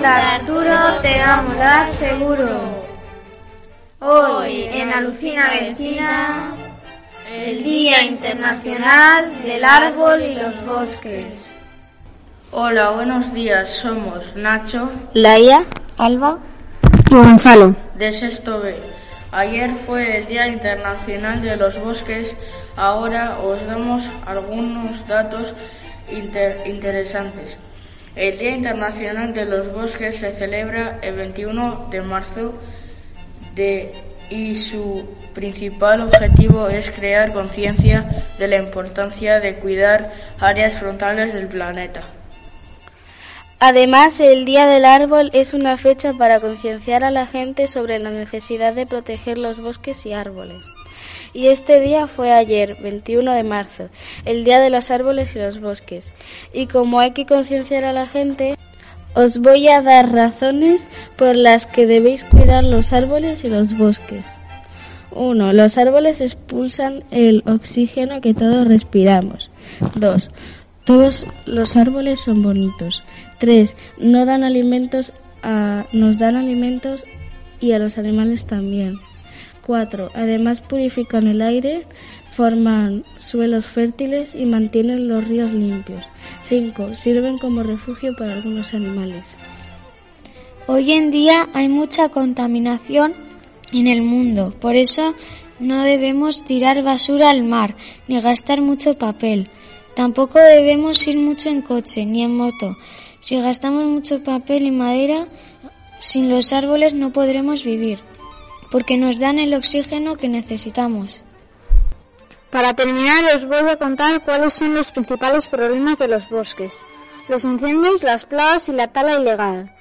Onda Arturo te va a molar seguro. Hoy en Alucina Vecina, el Día Internacional del Árbol y los Bosques. Hola, buenos días. Somos Nacho, Laia, Alba y Gonzalo. de Sexto B. Ayer fue el Día Internacional de los Bosques. Ahora os damos algunos datos inter- interesantes. El Día Internacional de los Bosques se celebra el 21 de marzo y su principal objetivo es crear conciencia de la importancia de cuidar áreas frontales del planeta. Además, el Día del Árbol es una fecha para concienciar a la gente sobre la necesidad de proteger los bosques y árboles. Y este día fue ayer, 21 de marzo, el Día de los Árboles y los Bosques. Y como hay que concienciar a la gente, os voy a dar razones por las que debéis cuidar los árboles y los bosques. 1. Los árboles expulsan el oxígeno que todos respiramos. 2. Todos los árboles son bonitos. 3. No dan alimentos a, nos dan alimentos y a los animales también. 4. Además purifican el aire, forman suelos fértiles y mantienen los ríos limpios. 5. Sirven como refugio para algunos animales. Hoy en día hay mucha contaminación en el mundo, por eso no debemos tirar basura al mar ni gastar mucho papel. Tampoco debemos ir mucho en coche ni en moto. Si gastamos mucho papel y madera, sin los árboles no podremos vivir, porque nos dan el oxígeno que necesitamos. Para terminar os voy a contar cuáles son los principales problemas de los bosques. Los incendios, las plagas y la tala ilegal.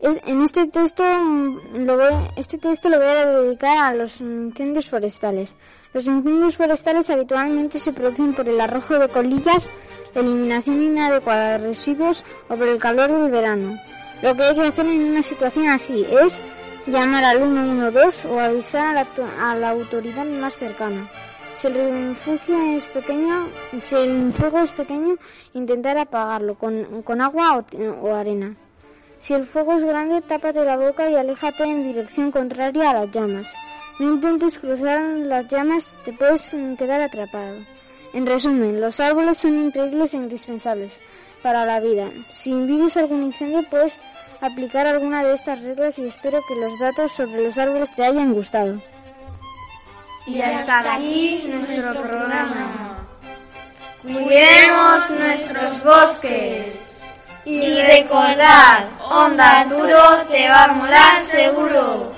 En este texto, mm, lo voy, este texto lo voy a dedicar a los incendios forestales. Los incendios forestales habitualmente se producen por el arrojo de colillas, la eliminación inadecuada de residuos o por el calor del verano. Lo que hay que hacer en una situación así es llamar al 112 o avisar a la, a la autoridad más cercana. Si el refugio es pequeño, si el fuego es pequeño, intentar apagarlo con, con agua o, o arena. Si el fuego es grande, tápate la boca y aléjate en dirección contraria a las llamas. No intentes cruzar las llamas, te puedes quedar atrapado. En resumen, los árboles son increíbles e indispensables para la vida. Si vives algún incendio, puedes aplicar alguna de estas reglas y espero que los datos sobre los árboles te hayan gustado. Y hasta aquí nuestro programa. Cuidemos nuestros bosques. Y recordad, Onda Arturo te va a molar seguro.